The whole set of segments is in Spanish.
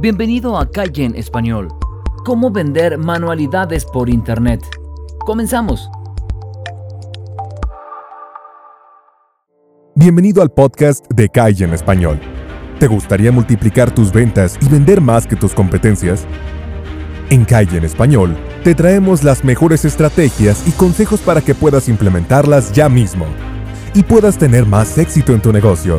Bienvenido a Calle en Español. ¿Cómo vender manualidades por Internet? Comenzamos. Bienvenido al podcast de Calle en Español. ¿Te gustaría multiplicar tus ventas y vender más que tus competencias? En Calle en Español te traemos las mejores estrategias y consejos para que puedas implementarlas ya mismo y puedas tener más éxito en tu negocio.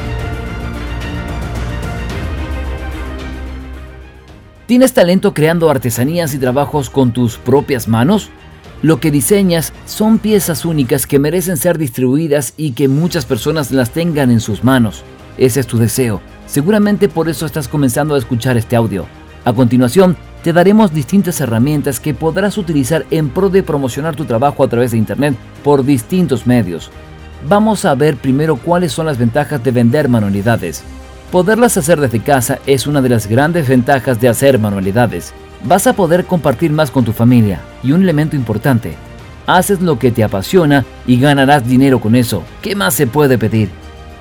¿Tienes talento creando artesanías y trabajos con tus propias manos? Lo que diseñas son piezas únicas que merecen ser distribuidas y que muchas personas las tengan en sus manos. Ese es tu deseo. Seguramente por eso estás comenzando a escuchar este audio. A continuación, te daremos distintas herramientas que podrás utilizar en pro de promocionar tu trabajo a través de Internet por distintos medios. Vamos a ver primero cuáles son las ventajas de vender manualidades. Poderlas hacer desde casa es una de las grandes ventajas de hacer manualidades. Vas a poder compartir más con tu familia y un elemento importante, haces lo que te apasiona y ganarás dinero con eso. ¿Qué más se puede pedir?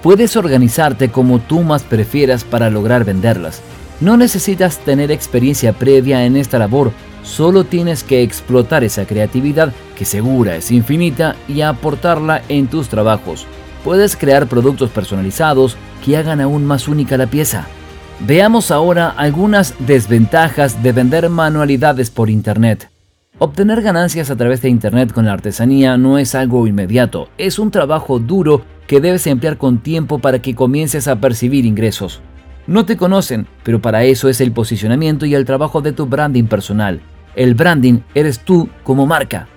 Puedes organizarte como tú más prefieras para lograr venderlas. No necesitas tener experiencia previa en esta labor, solo tienes que explotar esa creatividad que segura es infinita y aportarla en tus trabajos. Puedes crear productos personalizados que hagan aún más única la pieza. Veamos ahora algunas desventajas de vender manualidades por Internet. Obtener ganancias a través de Internet con la artesanía no es algo inmediato, es un trabajo duro que debes emplear con tiempo para que comiences a percibir ingresos. No te conocen, pero para eso es el posicionamiento y el trabajo de tu branding personal. El branding eres tú como marca.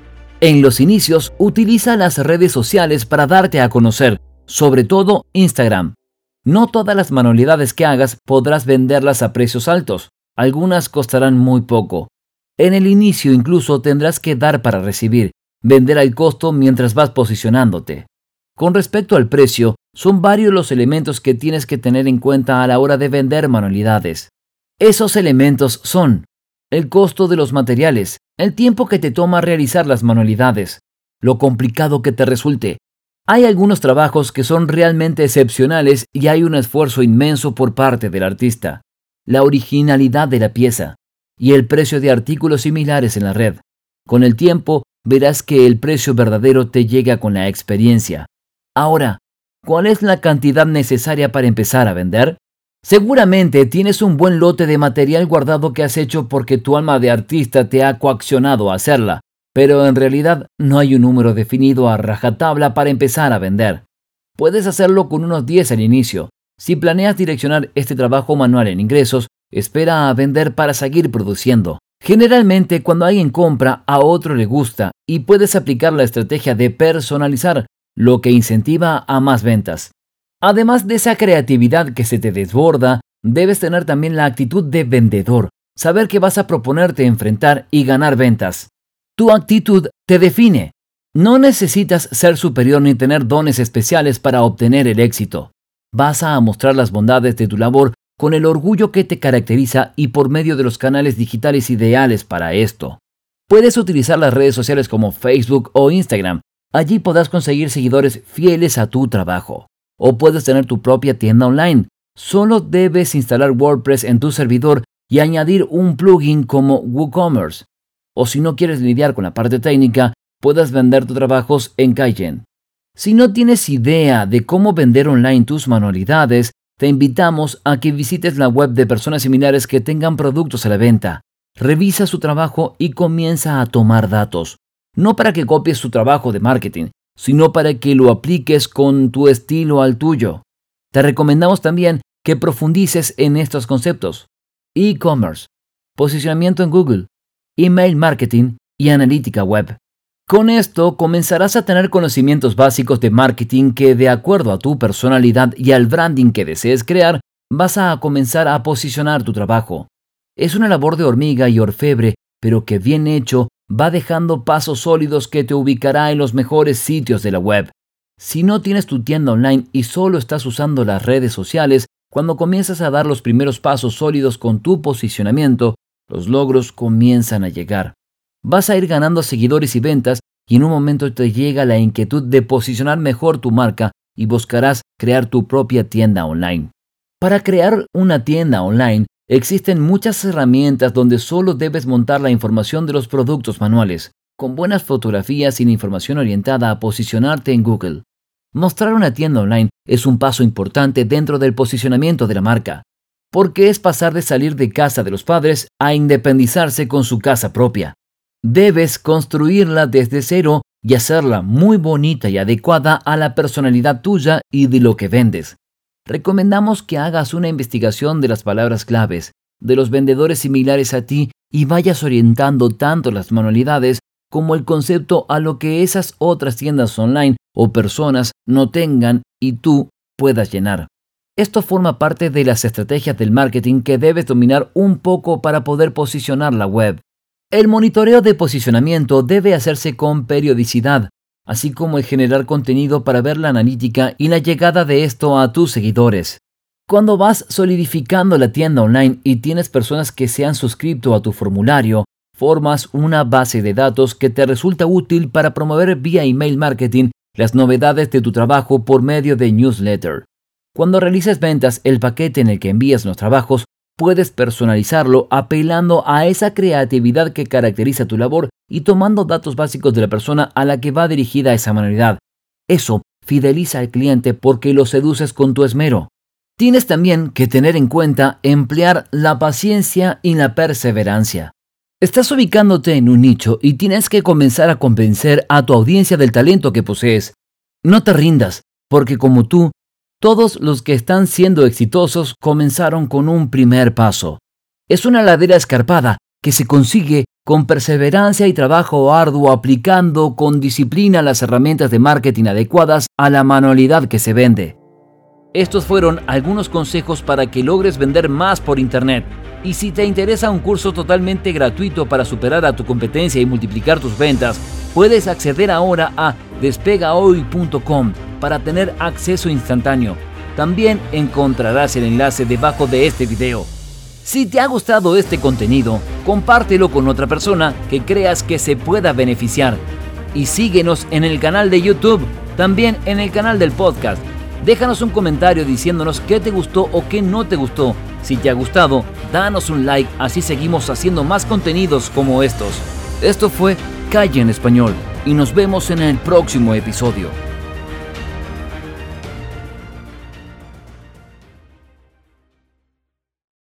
En los inicios, utiliza las redes sociales para darte a conocer, sobre todo Instagram. No todas las manualidades que hagas podrás venderlas a precios altos, algunas costarán muy poco. En el inicio incluso tendrás que dar para recibir, vender al costo mientras vas posicionándote. Con respecto al precio, son varios los elementos que tienes que tener en cuenta a la hora de vender manualidades. Esos elementos son el costo de los materiales, el tiempo que te toma realizar las manualidades, lo complicado que te resulte. Hay algunos trabajos que son realmente excepcionales y hay un esfuerzo inmenso por parte del artista, la originalidad de la pieza y el precio de artículos similares en la red. Con el tiempo verás que el precio verdadero te llega con la experiencia. Ahora, ¿cuál es la cantidad necesaria para empezar a vender? Seguramente tienes un buen lote de material guardado que has hecho porque tu alma de artista te ha coaccionado a hacerla, pero en realidad no hay un número definido a rajatabla para empezar a vender. Puedes hacerlo con unos 10 al inicio. Si planeas direccionar este trabajo manual en ingresos, espera a vender para seguir produciendo. Generalmente cuando alguien compra, a otro le gusta y puedes aplicar la estrategia de personalizar, lo que incentiva a más ventas. Además de esa creatividad que se te desborda, debes tener también la actitud de vendedor, saber que vas a proponerte enfrentar y ganar ventas. Tu actitud te define. No necesitas ser superior ni tener dones especiales para obtener el éxito. Vas a mostrar las bondades de tu labor con el orgullo que te caracteriza y por medio de los canales digitales ideales para esto. Puedes utilizar las redes sociales como Facebook o Instagram. Allí podrás conseguir seguidores fieles a tu trabajo o puedes tener tu propia tienda online. Solo debes instalar WordPress en tu servidor y añadir un plugin como WooCommerce. O si no quieres lidiar con la parte técnica, puedes vender tus trabajos en Cayenne. Si no tienes idea de cómo vender online tus manualidades, te invitamos a que visites la web de personas similares que tengan productos a la venta. Revisa su trabajo y comienza a tomar datos. No para que copies su trabajo de marketing, sino para que lo apliques con tu estilo al tuyo. Te recomendamos también que profundices en estos conceptos. E-commerce, posicionamiento en Google, email marketing y analítica web. Con esto comenzarás a tener conocimientos básicos de marketing que de acuerdo a tu personalidad y al branding que desees crear, vas a comenzar a posicionar tu trabajo. Es una labor de hormiga y orfebre, pero que bien hecho va dejando pasos sólidos que te ubicará en los mejores sitios de la web. Si no tienes tu tienda online y solo estás usando las redes sociales, cuando comienzas a dar los primeros pasos sólidos con tu posicionamiento, los logros comienzan a llegar. Vas a ir ganando seguidores y ventas y en un momento te llega la inquietud de posicionar mejor tu marca y buscarás crear tu propia tienda online. Para crear una tienda online existen muchas herramientas donde solo debes montar la información de los productos manuales, con buenas fotografías y la información orientada a posicionarte en Google. Mostrar una tienda online es un paso importante dentro del posicionamiento de la marca, porque es pasar de salir de casa de los padres a independizarse con su casa propia. Debes construirla desde cero y hacerla muy bonita y adecuada a la personalidad tuya y de lo que vendes. Recomendamos que hagas una investigación de las palabras claves, de los vendedores similares a ti y vayas orientando tanto las manualidades como el concepto a lo que esas otras tiendas online o personas no tengan y tú puedas llenar. Esto forma parte de las estrategias del marketing que debes dominar un poco para poder posicionar la web. El monitoreo de posicionamiento debe hacerse con periodicidad, así como el generar contenido para ver la analítica y la llegada de esto a tus seguidores. Cuando vas solidificando la tienda online y tienes personas que se han suscrito a tu formulario, formas una base de datos que te resulta útil para promover vía email marketing las novedades de tu trabajo por medio de newsletter. Cuando realices ventas, el paquete en el que envías los trabajos puedes personalizarlo apelando a esa creatividad que caracteriza tu labor y tomando datos básicos de la persona a la que va dirigida esa manualidad. Eso fideliza al cliente porque lo seduces con tu esmero. Tienes también que tener en cuenta emplear la paciencia y la perseverancia. Estás ubicándote en un nicho y tienes que comenzar a convencer a tu audiencia del talento que posees. No te rindas, porque como tú, todos los que están siendo exitosos comenzaron con un primer paso. Es una ladera escarpada que se consigue con perseverancia y trabajo arduo aplicando con disciplina las herramientas de marketing adecuadas a la manualidad que se vende. Estos fueron algunos consejos para que logres vender más por Internet. Y si te interesa un curso totalmente gratuito para superar a tu competencia y multiplicar tus ventas, puedes acceder ahora a despegahoy.com para tener acceso instantáneo. También encontrarás el enlace debajo de este video. Si te ha gustado este contenido, compártelo con otra persona que creas que se pueda beneficiar. Y síguenos en el canal de YouTube, también en el canal del podcast Déjanos un comentario diciéndonos qué te gustó o qué no te gustó. Si te ha gustado, danos un like, así seguimos haciendo más contenidos como estos. Esto fue Calle en Español y nos vemos en el próximo episodio.